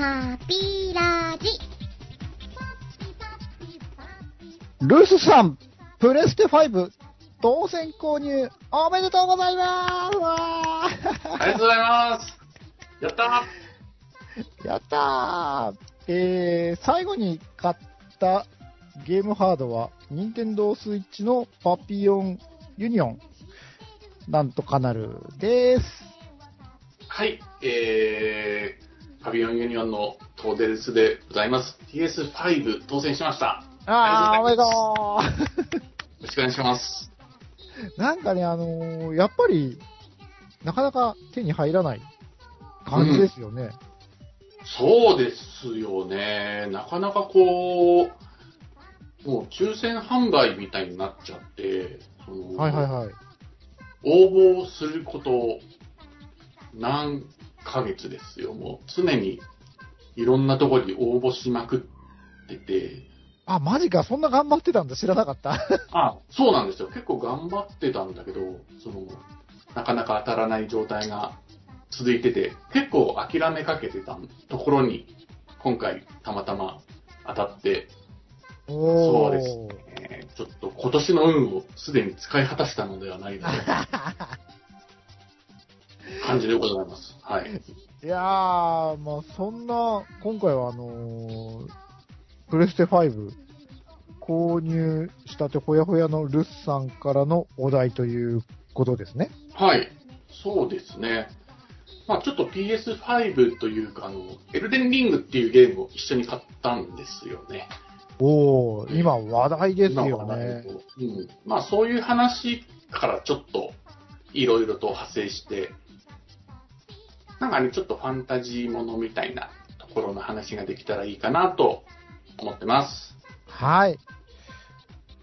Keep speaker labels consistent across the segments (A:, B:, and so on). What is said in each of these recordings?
A: パピラジ。
B: ルースさん、プレステ5、当選購入、おめでとうございますわ
C: ありがとうございます。やったー
B: ーやったーえー、最後に買ったゲームハードは、任天堂スイッチのパピオンユニオン、なんとかなるです。
C: はい、えー、パビオンユニオンのトーデルスでございます。PS5 当選しました。
B: あー、おめでと
C: よろしくお願いします。
B: うなんかね、あのーやっぱり、なかなか手に入らない感じですよね。
C: そうですよね。なかなかこう、もう抽選販売みたいになっちゃって、その
B: はいはいはい。
C: 応募すること何ヶ月ですよ。もう常にいろんなところに応募しまくってて、
B: あ、マジか、そんな頑張ってたんだ、知らなかった。
C: あ、そうなんですよ。結構頑張ってたんだけど、その、なかなか当たらない状態が続いてて、結構諦めかけてたところに、今回たまたま当たって、
B: お
C: そうですえーちょっと今年の運をすでに使い果たしたのではないかと 感じでございます。はい。
B: いやー、まあそんな、今回はあのープレステ5購入したてほやほやのルスさんからのお題ということですね。
C: はい。そうですね。まあちょっと PS5 というか、あの、エルデンリングっていうゲームを一緒に買ったんですよね。
B: おー、今話題ですよね。
C: うん。まあそういう話からちょっといろいろと派生して、なんかね、ちょっとファンタジーものみたいなところの話ができたらいいかなと思ってます。
B: はい。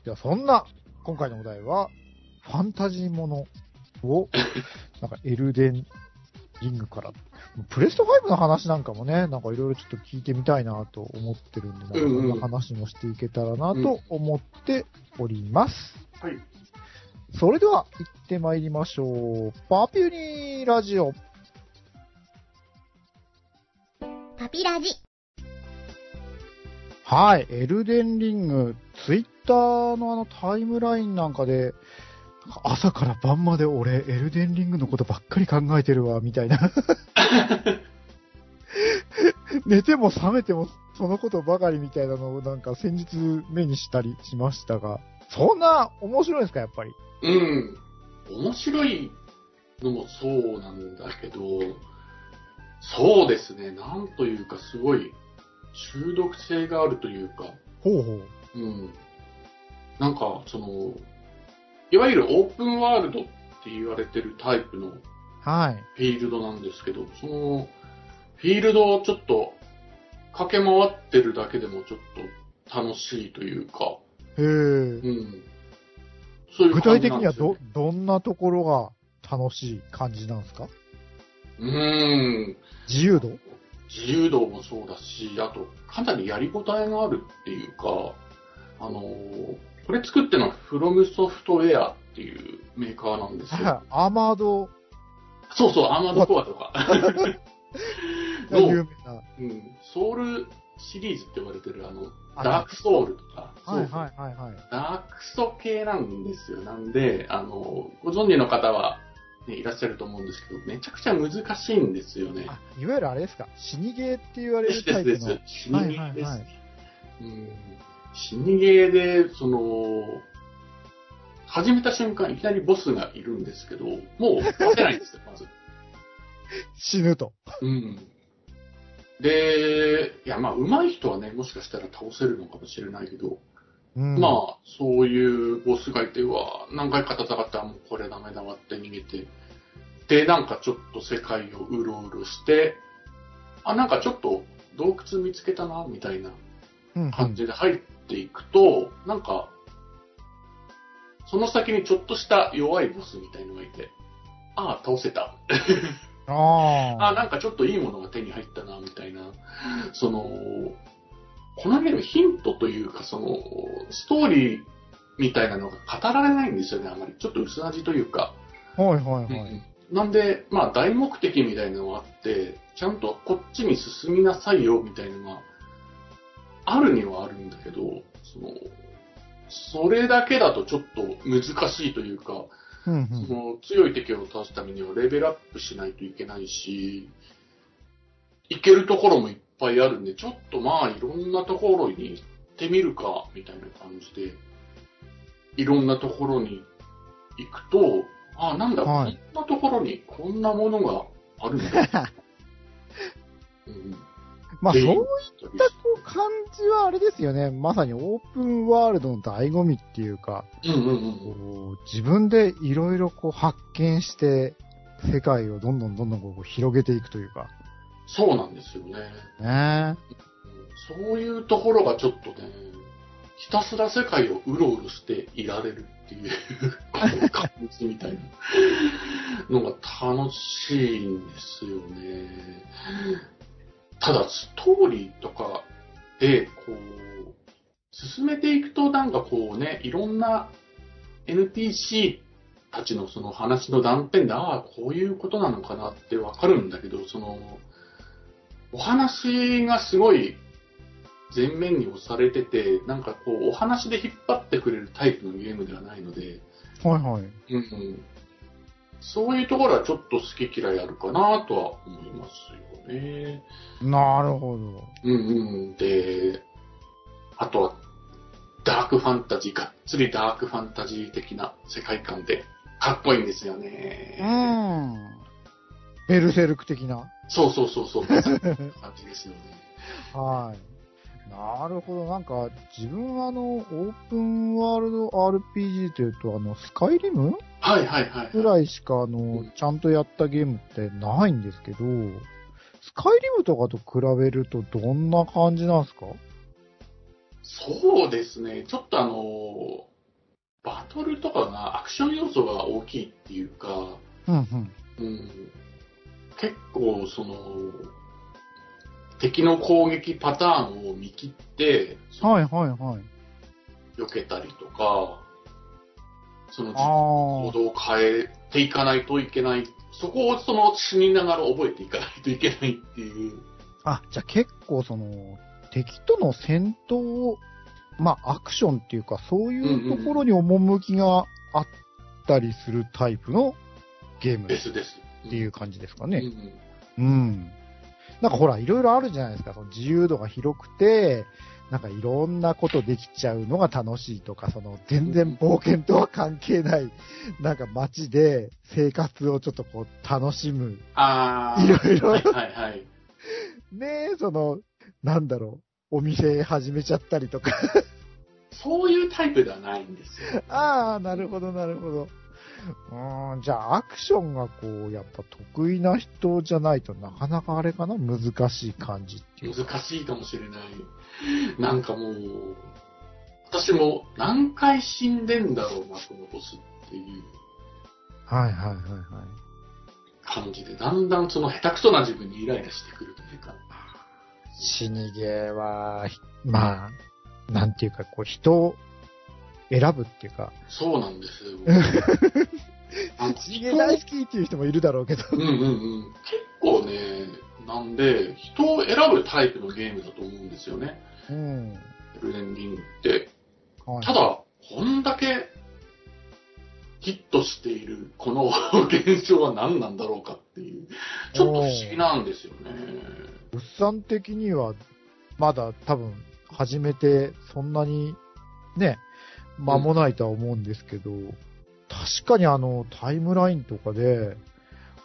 B: ではそんな、今回のお題は、ファンタジーものを、なんかエルデンリングから、プレスト5の話なんかもね、なんかいろいろちょっと聞いてみたいなと思ってるんで、なんかそ
C: うんうん
B: んな話もしていけたらなと思っております。
C: はい。
B: それでは行ってまいりましょう。パピュニーラジオ。
A: パピラジ。
B: はい、エルデンリング、ツイッターのあのタイムラインなんかで、朝から晩まで俺、エルデンリングのことばっかり考えてるわ、みたいな。寝ても覚めてもそのことばかりみたいなのをなんか先日目にしたりしましたが、そんな面白いんですか、やっぱり？
C: うん。面白いのもそうなんだけど、そうですね。なんというかすごい中毒性があるというか、
B: ほうほう。
C: うん。なんか、その、いわゆるオープンワールドって言われてるタイプの
B: はい。
C: フィールドなんですけど、その、フィールドをちょっと駆け回ってるだけでもちょっと楽しいというか、
B: へえ。
C: うん。そういう
B: 具体的にはど
C: なんですよね、
B: どんなところが楽しい感じなんですか？
C: うーん。
B: 自由度？
C: 自由度もそうだし、あと、かなりやりごたえがあるっていうか、あのーこれ作ってるのはフロムソフトウェアっていうメーカーなんですよ。
B: アーマード？
C: そうそう、アーマードコアとか。
B: が有名
C: の、
B: な。
C: うん、ソウルシリーズって言われてるあの、
B: あ
C: ダークソウルとか、
B: はいはいはいはい。
C: ダークソ系なんですよ。なんで、あの、ご存知の方は、ね、いらっしゃると思うんですけど、めちゃくちゃ難しいんですよね。
B: あ、いわゆるあれですか、死にゲーって言われるタイプの。
C: です。死にゲーです。
B: はいはいはい
C: うん死にゲーで、その、始めた瞬間、いきなりボスがいるんですけど、もう勝てないんですよ、まず。
B: 死ぬと。
C: うん。で、いや、まあ、上手い人はね、もしかしたら倒せるのかもしれないけど、
B: うん、
C: まあ、そういうボスがいては、何回か戦ったらもうこれダメだわって逃げて、で、なんかちょっと世界をうろうろして、あ、なんかちょっと洞窟見つけたな、みたいな
B: うんうん
C: 感じで入っていくと、なんか、その先にちょっとした弱いボスみたいのがいて、ああ、倒せた。
B: あ
C: あ、
B: あ。
C: なんかちょっといいものが手に入ったな、みたいな。その、このゲームヒントというか、その、ストーリーみたいなのが語られないんですよね、あまり。ちょっと薄味というか。
B: はいはいはい。
C: うんなんで、まあ、大目的みたいなのがあって、ちゃんとこっちに進みなさいよ、みたいなのが、あるにはあるんだけど、その、それだけだとちょっと難しいというか、
B: うん
C: その強い敵を倒すためにはレベルアップしないといけないし、行けるところもいっぱいあるんで、ちょっとまあいろんなところに行ってみるか、みたいな感じで、いろんなところに行くと、あなんだ、
B: はい
C: こんなところにこんなものがあるんだ。うん、
B: まあ、そういっ
C: った
B: たこう感じはあれですよね。まさにオープンワールドの醍醐味っていうか、
C: うんうんうん。
B: 自分でいろいろこう発見して、世界をどんどんどんどんこう広げていくというか。
C: そうなんですよね。
B: ね
C: うんそういうところがちょっとね、ひたすら世界をうろうろしていられるっていう、感じみたいなのが楽しいんですよね。ただ、ストーリーとかで、こう、進めていくとなんかこうね、いろんな NPC たちのその話の断片で、ああ、こういうことなのかなってわかるんだけど、その、お話がすごい前面に押されてて、なんかこう、お話で引っ張ってくれるタイプのゲームではないので、
B: はいはい。
C: うんうん、そういうところはちょっと好き嫌いあるかなとは思いますよね。
B: なるほど。
C: うんうん。で、あとは、ダークファンタジー、がっつりダークファンタジー的な世界観で、かっこいいんですよ
B: う
C: ね。
B: ん。ベルセルク的な。
C: そうそうそうそう、感じですよね。
B: はい。なるほど。なんか、自分はあの、オープンワールド RPG というと、あの、スカイリム
C: はいはいはい。
B: ぐらいしか、あ
C: う
B: の
C: ん、
B: ちゃんとやったゲームってないんですけど、スカイリムとかと比べるとどんな感じなんですか？
C: そうですね、ちょっとあの、バトルとかがアクション要素が大きいっていうか、
B: うんうん。
C: うん、結構その、敵の攻撃パターンを見切って、
B: はいはいはい。
C: 避けたりとか、その
B: あ
C: 行動を変えていかないといけない。そこをその死にながら覚えていかないといけないっていう。
B: あ。あ、じゃあ結構その、敵との戦闘、まあアクションっていうか、そういうところに趣があったりするタイプのゲームっ
C: ですです。
B: ていう感じですかね。
C: うんうん
B: うん。なんかほら、いろいろあるじゃないですか。その自由度が広くて、なんかいろんなことできちゃうのが楽しいとか、その全然冒険とは関係ない、なんか街で生活をちょっとこう楽しむ。
C: ああ。
B: いろいろ
C: はいはいはい。
B: ねえ、その、なんだろう、お店始めちゃったりとか。
C: そういうタイプではないんですよ。
B: ああ、なるほど、なるほど。うーん、じゃあアクションがこう、やっぱ得意な人じゃないとなかなかあれかな？難しい感じっていうか。
C: 難しいかもしれない。なんかもう、私も何回死んでんだろうな、このボスっていう
B: はいはいはいはい。
C: 感じで、だんだんその下手くそな自分にイライラしてくるというか。
B: 死にゲーは、ひまあ、なんていうか、こう、人を選ぶっていうか、
C: そうなんですよ。あの
B: 死にゲー大好きっていう人もいるだろうけど。
C: うんうんうん。結構ね、なんで、人を選ぶタイプのゲームだと思うんですよね。
B: うん。
C: エルデンリングって。
B: はい
C: ただ、こんだけヒットしているこの現象は何なんだろうかっていう、ちょっと不思議なんですよね。
B: 物産的には、まだ多分、始めて、そんなに、ね、間もないとは思うんですけど、確かにあの、タイムラインとかで、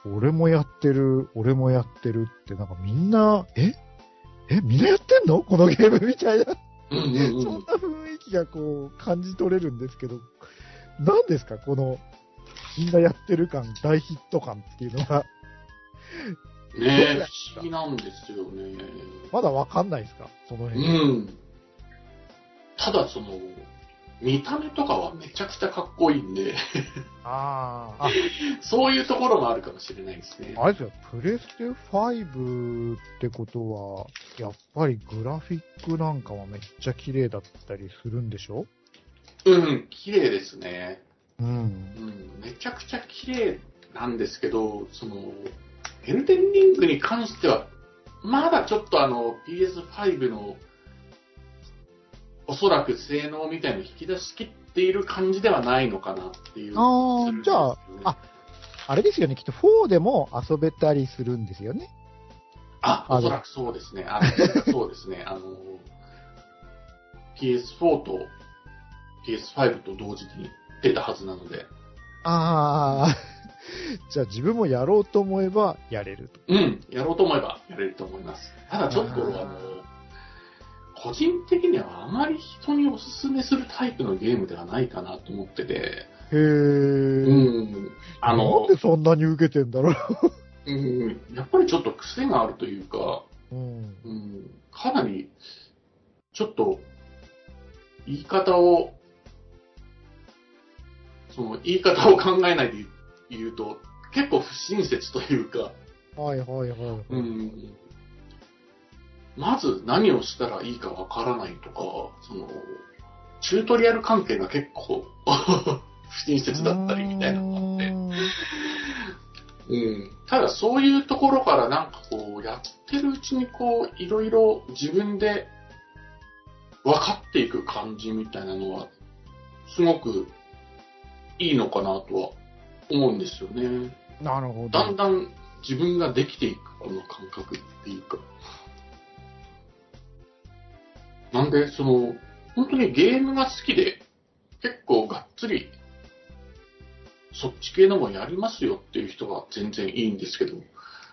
B: 俺もやってる、俺もやってるって、なんかみんな、え？え、みんなやってんの？このゲームみたいな、
C: うんうん
B: そ
C: うんん。
B: な雰囲気がこう、感じ取れるんですけど、何ですか？この、みんなやってる感、大ヒット感っていうのは、
C: ねえ、不思議なんですよね。
B: まだわかんないですか？その
C: う
B: 辺。
C: ん。ただその、見た目とかはめちゃくちゃかっこいいんで、
B: ああ。あ、
C: そういうところもあるかもしれないですね。
B: あれですよ、プレステ5ってことは、やっぱりグラフィックなんかはめっちゃ綺麗だったりするんでしょ？
C: うん、綺麗ですね。
B: うん。
C: うん、めちゃくちゃ綺麗なんですけど、その、エルデンリングに関しては、まだちょっとあの、PS5 の、おそらく性能みたいのを引き出しきっている感じではないのかなっていう。
B: あーじゃあ、あ、あれですよね、きっと4でも遊べたりするんですよね。
C: あ、おそらくそうですね。あおそうですね。あの、PS4 と PS5 と同時に出たはずなので、
B: ああ、じゃあ自分もやろうと思えばやれると。
C: うん、やろうと思えばやれると思います。ただちょっと、
B: あ
C: の、個人的にはあまり人におすすめするタイプのゲームではないかなと思ってて、
B: へえ。
C: うん、あ
B: なん
C: の
B: で、そんなに受けてんだろう。
C: うん、やっぱりちょっと癖があるというか、
B: うん。
C: うん、かなり、ちょっと、言い方を、その言い方を考えないで言うと、結構不親切というか、
B: はいはいはい。
C: うん、まず何をしたらいいかわからないとか、その、チュートリアル関係が結構 不親切だったりみたいなのがあって、うん、ただそういうところからなんかこう、やってるうちにこう、いろいろ自分で分かっていく感じみたいなのは、すごくいいのかなとは思うんですよね。
B: なるほど。
C: だんだん自分ができていくこの感覚っていうか。なんで、その、本当にゲームが好きで、結構がっつり、そっち系のもやりますよっていう人は全然いいんですけど。
B: う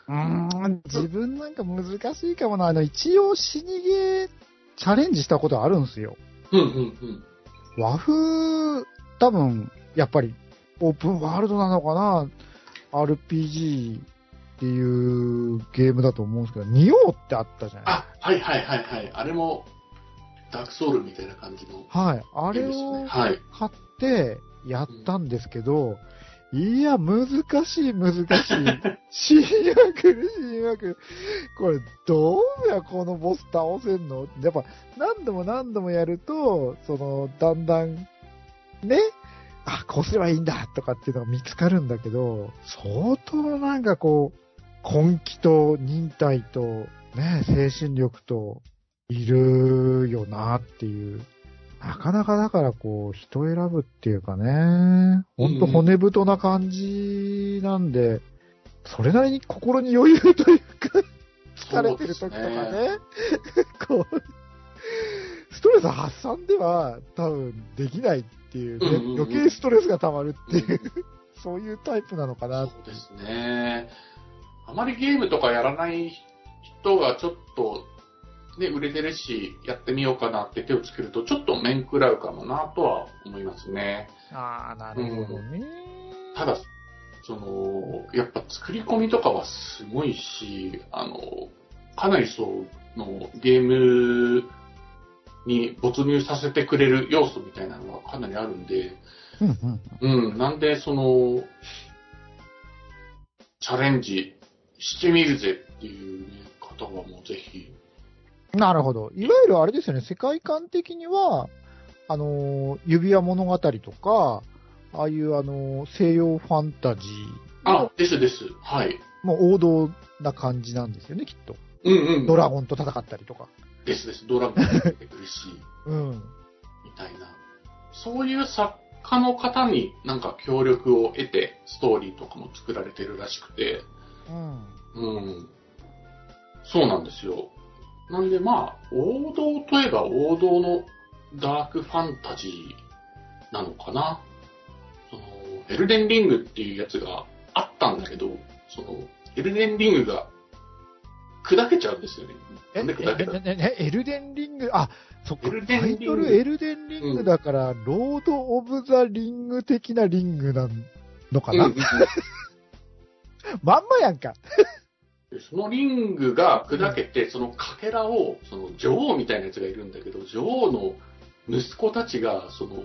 B: ーん、自分なんか難しいかもな。あの、一応死にゲーチャレンジしたことあるんですよ。
C: うんうんうん。
B: 和風、多分、やっぱり、オープンワールドなのかな ?RPG っていうゲームだと思うんですけど、ニオってあったじゃない
C: あ、はいはいはいはい。あれも、ダークソウルみたいな感じの。
B: はい。あれを
C: はい。
B: 買ってやったんですけど、いや、難しい、難しい。死にまくる、死にまくる。これ、どうや、このボス倒せんの？やっぱ、何度も何度もやると、その、だんだん、ね、あ、こうすればいいんだ、とかっていうのが見つかるんだけど、相当なんかこう、根気と忍耐と、ね、精神力と、いるよなっていう。なかなかだからこう、人選ぶっていうかね、ほんと骨太な感じなんで、それなりに心に余裕というか、疲れてる時とかね、こう、ストレス発散では多分できないっていうね、
C: うんうんうん
B: 余計ストレスが溜まるっていう、そういうタイプなのかな。
C: そうですね。あまりゲームとかやらない人がちょっと、ね、売れてるし、やってみようかなって手をつけると、ちょっと面食らうかもなとは思いますね。
B: ああ、なるほどね。
C: ただ、その、やっぱ作り込みとかはすごいし、あの、かなりそう、のゲームに没入させてくれる要素みたいなのがかなりあるんで、
B: うんうん
C: うん、なんで、その、チャレンジしてみるぜっていう、ね、方はもうぜひ。
B: なるほど。いわゆるあれですよね、世界観的には、あのー、指輪物語とか、ああいうあのー、西洋ファンタジー
C: あ
B: の、
C: ですです。はい。
B: もう王道な感じなんですよね、きっと。
C: うんうん。
B: ドラゴンと戦ったりとか。
C: ですです。ドラゴンも出てくるし、
B: うん。
C: みたいな。そういう作家の方になんか協力を得て、ストーリーとかも作られてるらしくて、
B: うん。
C: うん。そうなんですよ。なんでまあ、王道といえば王道のダークファンタジーなのかな。その、エルデンリングっていうやつがあったんだけど、その、エルデンリングが砕けちゃうんですよね。なんで砕けた？
B: え、え、え、エルデンリング、あ、そっか、タイトルエルデンリングだから、ロード・オブ・ザ・リング的なリングなのかな、
C: うん。うん。
B: まんまやんか。
C: でそのリングが砕けて、そのかけらを、その女王みたいなやつがいるんだけど、女王の息子たちが、その、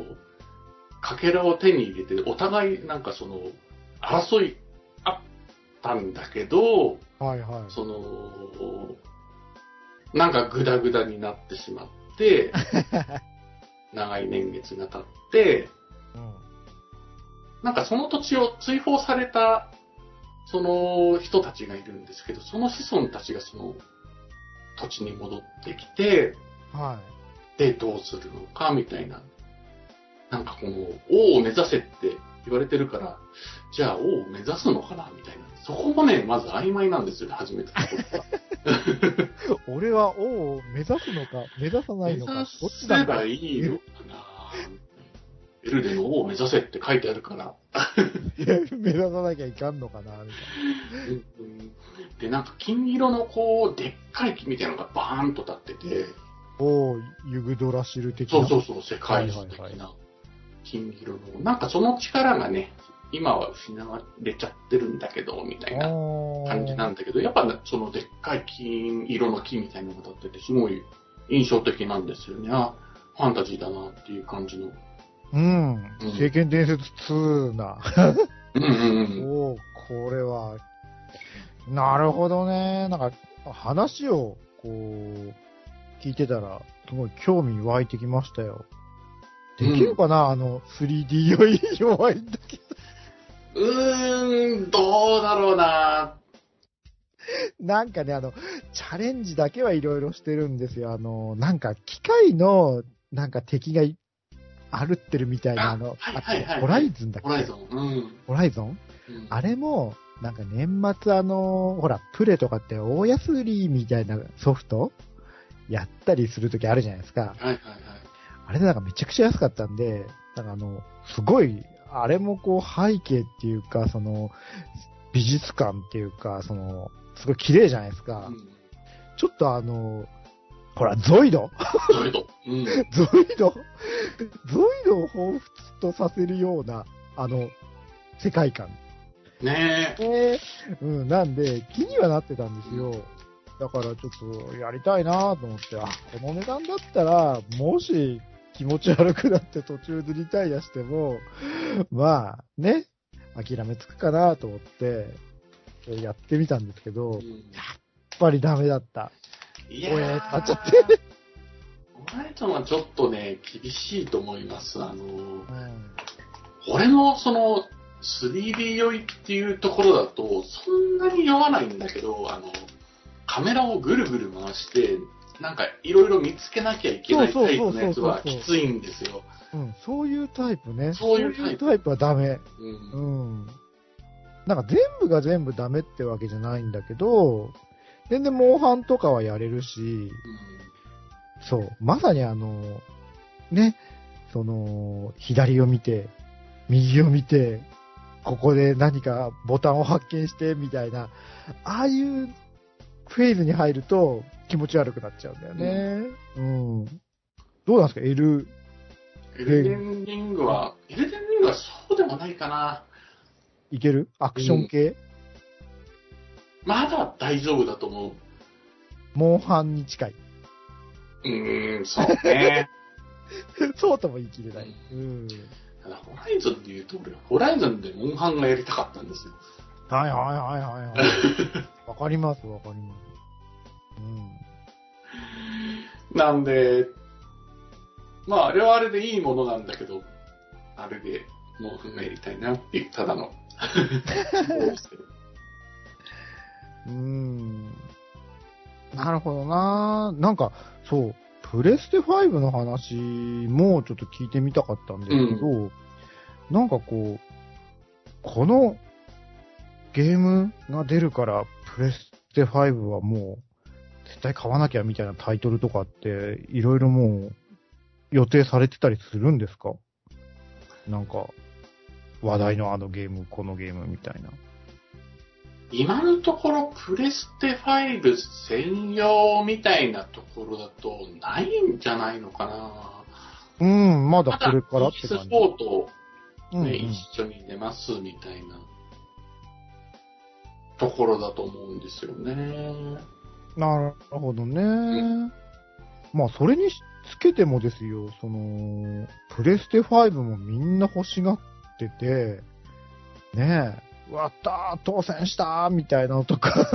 C: かけらを手に入れて、お互いなんかその、争いあったんだけど、
B: はいはい。
C: その、なんかグダグダになってしまって、長い年月が経って、
B: うん
C: なんかその土地を追放されたその人たちがいるんですけど、その子孫たちがその土地に戻ってきて、
B: は
C: で、どうするのか、みたいな。なんかこの、王を目指せって言われてるから、じゃあ王を目指すのかな、みたいな。そこもね、まず曖昧なんですよね、始めたところが。
B: い。俺は王を目指すのか、目指さないのか、どっちだ
C: 目指せばいいのかなエルデの王を目指せって書いてあるから。
B: 目指さなきゃいかんのかな、みたい
C: うんで、なんか金色のこう、でっかい木みたいなのがバーンと立ってて、
B: な。王ユグドラシル的な。
C: そうそうそう、世界一的
B: はいはい
C: な金色の、なんかその力がね、今は失われちゃってるんだけど、みたいな感じなんだけど、やっぱねそのでっかい金色の木みたいなのが立ってて、すごい印象的なんですよね。あ、ファンタジーだなっていう感じの。
B: うん。
C: うん
B: 聖剣伝説2な。
C: うんうんうん。
B: おおこれは、なるほどね。なんか、話を、こう、聞いてたら、すごい興味湧いてきましたよ。できるかな、あの、3D より弱いんだけど。
C: うーん、どうだろうな。
B: なんかね、あの、チャレンジだけはいろいろしてるんですよ。あの、なんか、機械の、なんか敵がい歩ってるみたいな、あの、
C: はいはいはい
B: あホライズンだっけ？
C: ホライゾン。うん。
B: ホライゾン？
C: うん
B: あれも、なんか年末あの、ほら、プレとかって大安売りみたいなソフトやったりするときあるじゃないですか。
C: はいはいはい。
B: あれでなんかめちゃくちゃ安かったんで、なんかあの、すごい、あれもこう背景っていうか、その、美術館っていうか、その、すごい綺麗じゃないですか。
C: うん。
B: ちょっとあの、ほら、ゾイド
C: それと。うん。
B: ゾイドゾイドを彷彿とさせるような、あの、世界観
C: ねえ。
B: えうん、なんで、気にはなってたんですよ。だからちょっとやりたいなと思って、あ、この値段だったら、もし気持ち悪くなって途中でリタイアしても、まあ、ね、諦めつくかなと思って、やってみたんですけど、やっ
C: うん
B: ぱりダメだった。
C: いやー、
B: 買っちゃって。
C: ホライゾンはちょっとね、厳しいと思います。あの、
B: うん
C: 俺のその 3D 酔いっていうところだと、そんなに酔わないんだけど、あの、カメラをぐるぐる回して、なんかいろいろ見つけなきゃいけないタイプのやつはきついんですよ。
B: うん、そういうタイプね。
C: そういうタイプ
B: そういうタイプはダメ。
C: うん
B: うん。なんか全部が全部ダメってわけじゃないんだけど、全然モンハンとかはやれるし、そう、まさにあの、ね、その、左を見て、右を見て、ここで何かボタンを発見して、みたいな、ああいうフェーズに入ると気持ち悪くなっちゃうんだよね。うん。どうなんですか ?L、
C: エルデンリングは、エルデンリングはそうでもないかな。
B: いける？アクション系、
C: まだ大丈夫だと思う。
B: モンハンに近い。
C: うーん、そうね。
B: そうとも言い切れない。うん。
C: ただホライゾンで言うと、俺、ホライゾンでモンハンがやりたかったんですよ。
B: はいはいはいはいはい。わかりますわかります。うん。
C: なんで、まあ、あれはあれでいいものなんだけど、あれでモンハンがやりたいなっていう、ただの。そうですけど
B: うーん。なるほどななんか、そう、プレステ5の話もちょっと聞いてみたかったんですけど、なんかこう、このゲームが出るから、プレステ5はもう、絶対買わなきゃみたいなタイトルとかって、いろいろもう、予定されてたりするんですか？なんか、話題のあのゲーム、このゲームみたいな。
C: 今のところ、プレステ5専用みたいなところだと、ないんじゃないのかな。
B: うん、まだこれからっ
C: e
B: て感じ。
C: スポート
B: うんうん
C: ね、一緒に出ますみたいなところだと思うんですよね。
B: なるほどね。まあ、それにつけてもですよ、その、プレステ5もみんな欲しがってて、ねえ、うわったー、当選したー、みたいなのとか、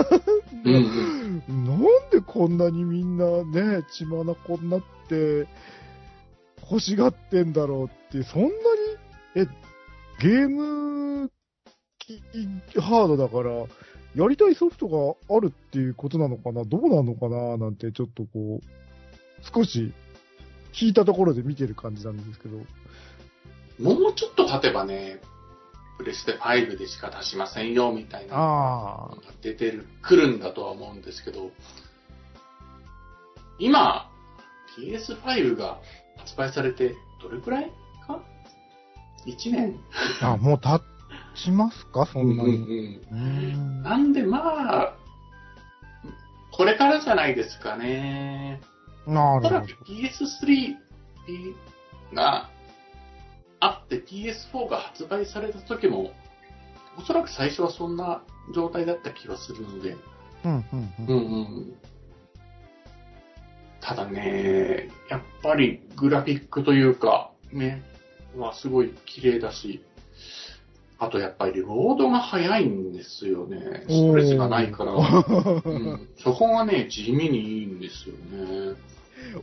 C: うんうん。
B: なんでこんなにみんなね、血まなこになって、欲しがってんだろうって、そんなに、え、ゲーム式ハードだから、やりたいソフトがあるっていうことなのかな、どうなのかな、なんてちょっとこう、少し引いたところで見てる感じなんですけど。
C: もうちょっと経てばね、プレステ5でしか出しませんよ、みたいな出てる、来るんだとは思うんですけど、今、PS5 が発売されて、どれくらいか ?1 年
B: あ。あ、もう経ちますか？そんなに。
C: うんうんなんでまあ、これからじゃないですかね。
B: なるほど
C: おそらく。PS3 があって PS4 が発売された時も、おそらく最初はそんな状態だった気がするので、
B: うん、うん、
C: う
B: うん。
C: んうん。ただね、やっぱりグラフィックというか、ね、はすごい綺麗だし、あとやっぱりロードが速いんですよね。ストレスがないから。うん、そこがね、地味にいいんですよね。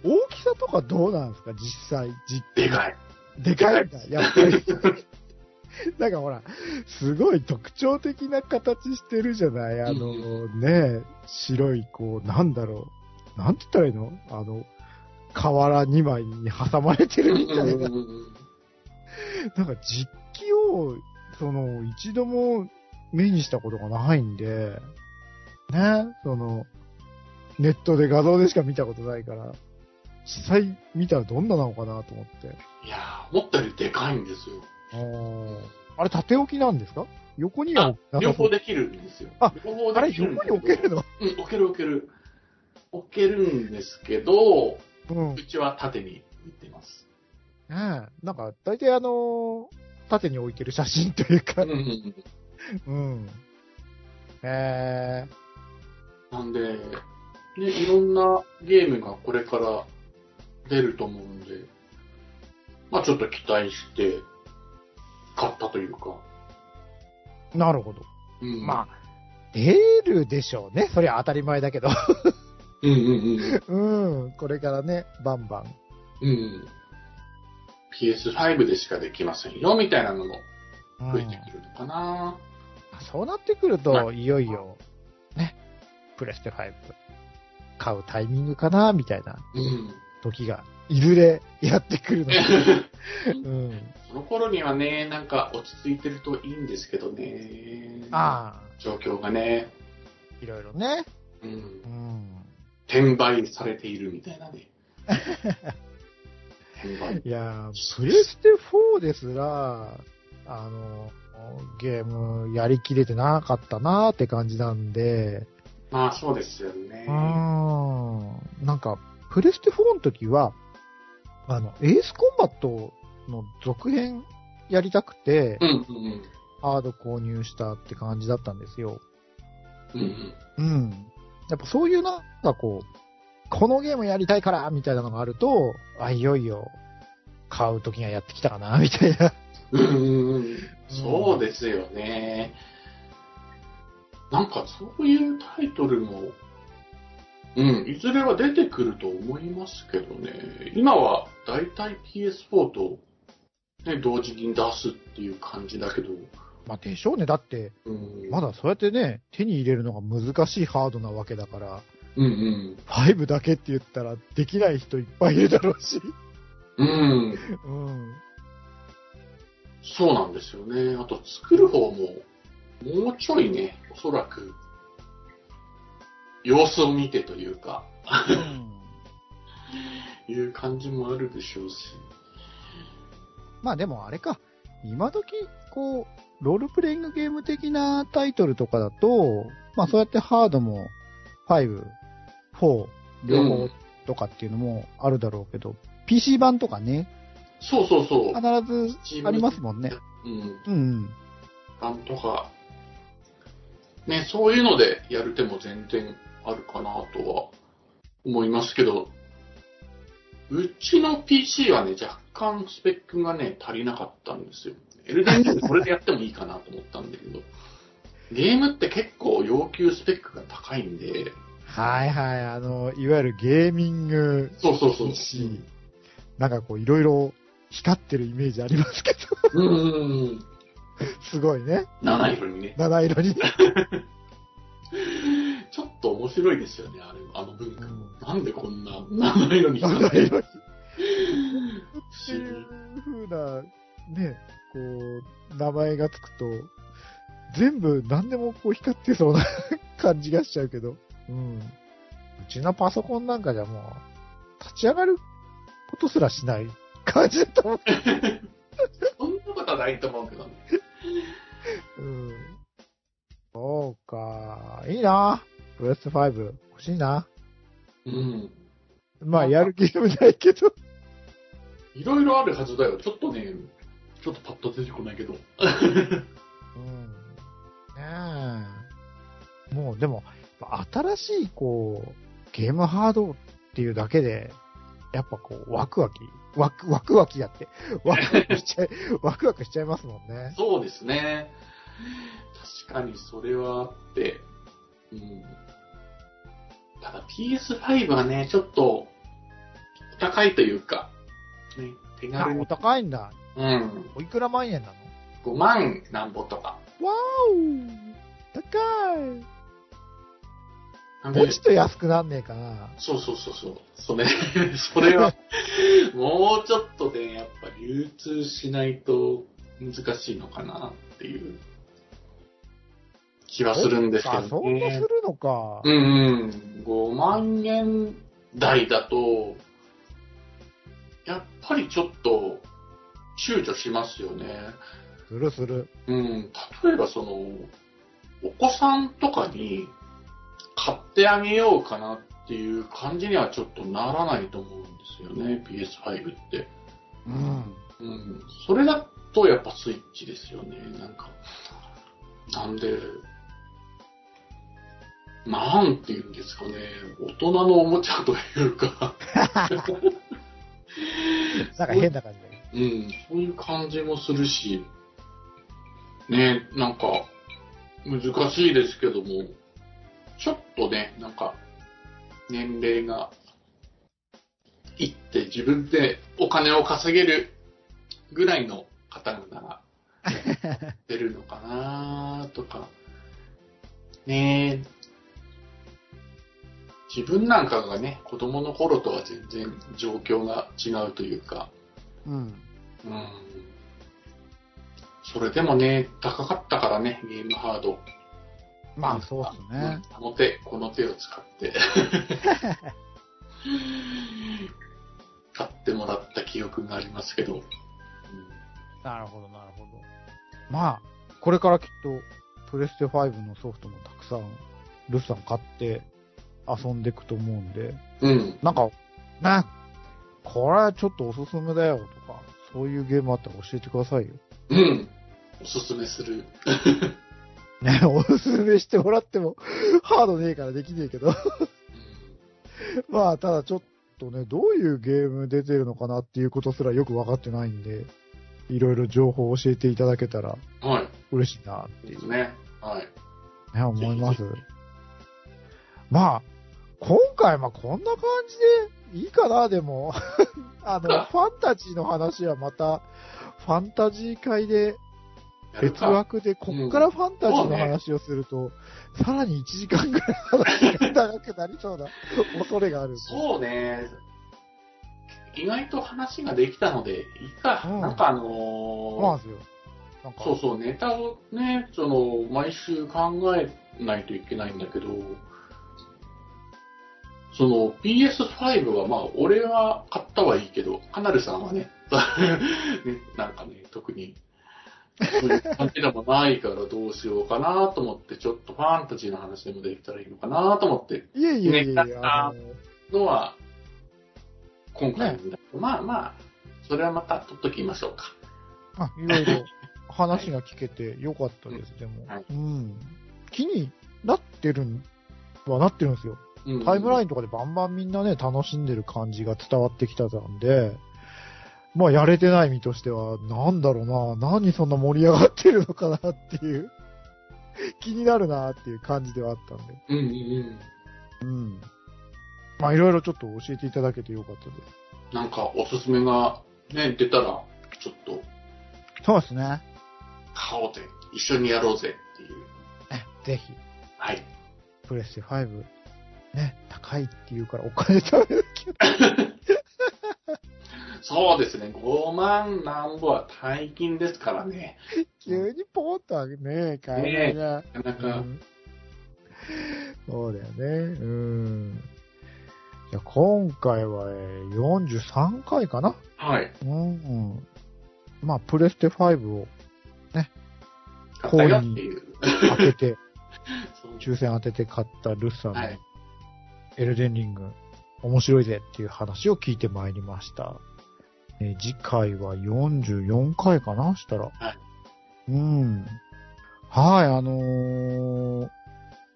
B: 大きさとかどうなんですか？実際、実
C: でかい。
B: でかいんだ、やっぱり。なんかほら、すごい特徴的な形してるじゃない？あの、ね白い、こう、なんだろう。なんて言ったらいいの？あの、瓦2枚に挟まれてるみたいな。なんか実機を、その、一度も目にしたことがないんで、ね、その、ネットで画像でしか見たことないから、実際見たらどんななのかなと思って。
C: いやー、思ったよりでかいんですよ。
B: あーあれ、縦置きなんですか？横には
C: 両方できるんですよ。
B: あ
C: 両方
B: あれ、
C: できるん
B: 横
C: ですけど
B: に置けるの？
C: うん、置ける置ける。置けるんですけど、
B: うん。
C: うちは縦に置いてます。
B: ねえなんか、大体あのー縦に置いてる写真というか
C: うん、うんうん
B: うん。え
C: なんで、ね、いろんなゲームがこれから出ると思うんで、まあちょっと期待して買ったというか。
B: ー、なるほど。
C: うん、
B: まあ、出るでしょうね。そりゃ当たり前だけど。
C: うんうんうん。
B: うん。これからね、バンバン。
C: うん。PS5 でしかできませんよ、みたいなのも
B: うん
C: 増えてくるのかな。
B: そうなってくる
C: ま
B: と、いよいよ、ね、プレステ5買うタイミングかな、みたいな
C: うん。
B: 時が、いずれやってくるので。うん。
C: その頃にはね、なんか落ち着いてるといいんですけどね。
B: ああ、
C: 状況がね、
B: いろいろね。
C: うん
B: う。ん。
C: 転売されているみたいなね。転売。
B: いやー、プレステ4ですら、あの、ゲームやりきれてなかったなーって感じなんで、
C: まあそうですよね
B: う。ーん、なんか、プレステ4の時は、あの、エースコンバットの続編やりたくて、
C: うんうん
B: ハード購入したって感じだったんですよ。
C: うん。うん
B: うん。やっぱそういうなんかこう、このゲームやりたいからみたいなのがあると、あ、いよいよ買う時がやってきたかなみたいな。
C: うん。そうですよね。なんかそういうタイトルも、うん、いずれは出てくると思いますけどね。今はだいたい PS4 と、ね、同時に出すっていう感じだけど、
B: まあでしょうね。だって、
C: うん、
B: まだそうやってね、手に入れるのが難しいハードなわけだから、
C: うんうん。
B: 5だけって言ったらできない人いっぱいいるだろうし。
C: うん。
B: うん。
C: そうなんですよね。あと作る方も、もうちょいね、おそらく、様子を見てというか、いう感じもあるでしょうし。
B: まあでもあれか、今時、こう、ロールプレイングゲーム的なタイトルとかだと、まあそうやってハードも5、4、両方とかっていうのもあるだろうけど、PC 版とかね、
C: そうそうそう。
B: 必ずありますもんね。
C: うん。
B: うん。
C: なん。とか、ね、そういうのでやる手も全然あるかなとは思いますけど、うちの PC はね、若干スペックがね、足りなかったんですよ。エルデンリングこれでやってもいいかなと思ったんだけど、ゲームって結構要求スペックが高いんで、
B: はいはい、あの、いわゆるゲーミング
C: そうそうそう。
B: PC、なんかこういろいろ光ってるイメージありますけど。
C: うんうんうん。
B: すごいね。
C: 七色にね。
B: 七色に。
C: ちょっと面白いですよね、あれ、あの文化。
B: うん
C: なんでこんな七色にしたの？
B: 七色に。っ
C: 不思議
B: ていう風な、ね、こう、名前がつくと、全部何でもこう光ってそうな感じがしちゃうけど。うん。うちのパソコンなんかじゃもう、立ち上がることすらしない感じだと思う。
C: そんなことはないと思うけどね。
B: うん。そうか。いいな。プレステ5欲しいな。
C: うん。
B: まあ、やるゲームないけど。
C: いろいろあるはずだよ。ちょっとね、ちょっとパッと出てこないけど。
B: うん。ねえ。もう、でも、新しい、こう、ゲームハードっていうだけで、やっぱこう、ワクワク、ワクワクワクやって、ワクワクしちゃい、ワクワクしちゃいますもんね。
C: そうですね。確かにそれはあって、うん。ただ PS5 はね、ちょっと、お高いというか、ね、手軽に。
B: 高いんだ。
C: うん。
B: おいくら万円なの
C: ？5万なんぼとか。
B: わーお高いもうちょっと安くなんねえかな。
C: そうそうそうそう。それ、それは、もうちょっとで、やっぱ流通しないと難しいのかなっていう気はするんですけどね。
B: うするのか。
C: うんうん。5万円台だと、やっぱりちょっと躊躇しますよね。
B: するする。
C: うん。例えばその、お子さんとかに買ってあげようかなっていう感じにはちょっとならないと思うんですよね、PS5 って。
B: うん。
C: うん。それだとやっぱスイッチですよね。なんか、なんで、なんて言うんですかね。大人のおもちゃというか、
B: なんか変な感じだね。
C: うん、そういう感じもするし、ね、なんか、難しいですけども、ちょっとね、なんか、年齢がいって自分でお金を稼げるぐらいの方々が。出るのかなとか、ね。え、自分なんかがね、子供の頃とは全然状況が違うというか、
B: うん。
C: うんそれでもね、高かったからね、ゲームハード。
B: まあ、そうっすね。
C: うん。この手、この手を使って。買ってもらった記憶がありますけど。
B: なるほど、なるほど。まあ、これからきっと、プレステ5のソフトもたくさん、ルスさん買って遊んでいくと思うんで、
C: うん。
B: なんか、ね、これはちょっとおすすめだよとか、そういうゲームあったら教えてくださいよ。
C: うん。おすすめする。
B: ね、おすすめしてもらっても、ハードねえからできねえけど。まあ、ただちょっとね、どういうゲーム出てるのかなっていうことすらよくわかってないんで、いろいろ情報を教えていただけたら
C: うんはい。
B: 嬉しいなっていう
C: ですね。はい。
B: ね、思います。まあ、今回、まあこんな感じでいいかな、でも。あの、ファンタジーの話はまた、ファンタジー界で別。枠で、こっからファンタジーの話をすると、さらに1時間ぐらい話が長くなりそうな 恐れがある。
C: そうね。意外と話ができたので、いいか。
B: うん
C: なんかあのー
B: そうなんですよ。
C: そうそう、ネタをね、その、毎週考えないといけないんだけど、その PS5 はまあ、俺は買ったはいいけど、カナルさんはね、ねなんかね、特に、そういう感じでもないからどうしようかなと思って、ちょっとファンタジーの話でもできたらいいのかなと思って、
B: いえいえいえい
C: ね
B: え、あの、
C: のは、今回のだと、まあまあ、それはまた取っときましょうか。
B: あ、いろいろ話が聞けてよかったです、でも
C: はい。
B: うん。気になってるんはなってるんですよ。
C: うん
B: タイムラインとかでバンバンみんなね、楽しんでる感じが伝わってきたんで、まあ、やれてない身としては、なんだろうな、何そんな盛り上がってるのかなっていう、気になるなっていう感じではあったんで。
C: うんうんうん。
B: うん。まあ、いろいろちょっと教えていただけてよかったです。
C: なんかおすすめがね、出たら、ちょっと、
B: そうですね。
C: 買おうぜ。一緒にやろうぜっていう。
B: ねぜひ、
C: はい。
B: プレステ5、ね、高いって言うからお金食べるけど。
C: そうですね。5万なんぼは大金ですからね。
B: 急にポーンとあげね、買えないな。
C: なかなか。
B: うんそうだよね。うん。じゃあ今回はえー43回かな？
C: はい。
B: うん。まあ、プレステ5を
C: 買ったよっていう。
B: 当てて、抽選当てて買ったルッサの
C: はい
B: エルデンリング、面白いぜっていう話を聞いてまいりました。えー次回は44回かな？したら。
C: はい
B: うん。はい、あのー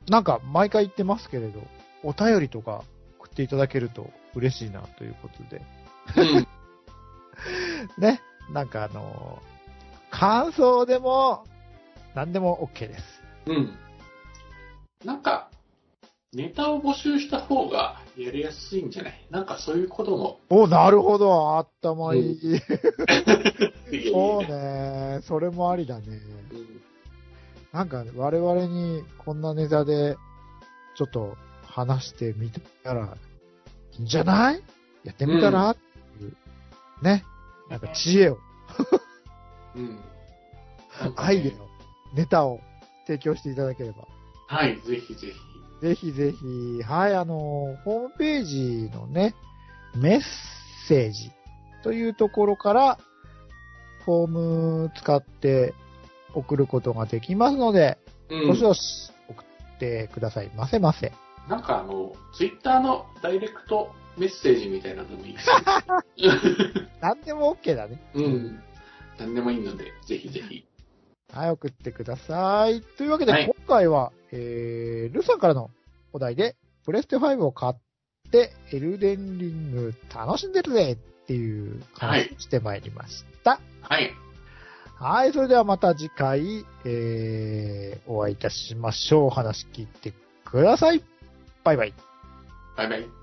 B: なんか毎回言ってますけれど、お便りとか送っていただけると嬉しいなということで。
C: うん。
B: ね。なんかあのー感想でも、何でも OK です。
C: うん。なんか、ネタを募集した方がやりやすいんじゃない？なんかそういうことも。
B: お、なるほど、頭いい。
C: いやいや
B: そうね。それもありだね。
C: うん
B: なんか、我々にこんなネタで、ちょっと話してみたら、いいんじゃない？やってみたら、っていう。ね。なんか知恵を、
C: うん。
B: アイデアを、ネタを提供していただければ。
C: はい、ぜひぜひ。
B: ぜひぜひ、はい、あの、ホームページのね、メッセージというところから、フォーム使って送ることができますので、
C: うん
B: どしどし送ってくださいませませ。
C: なんかあの、ツイッターのダイレクトメッセージみたいなのもいいですね。
B: 何でも OK だね。
C: うん。何でもいいので、ぜひぜひ。
B: はい、送ってください。というわけで、
C: はい
B: 今回は、えー、ルーさんからのお題で、プレステ5を買って、エルデンリング楽しんでるぜっていう話をしてまいりました。
C: はい。
B: はい、それではまた次回、えー、お会いいたしましょう。お話聞いてください。バイバイ。
C: バイバイ。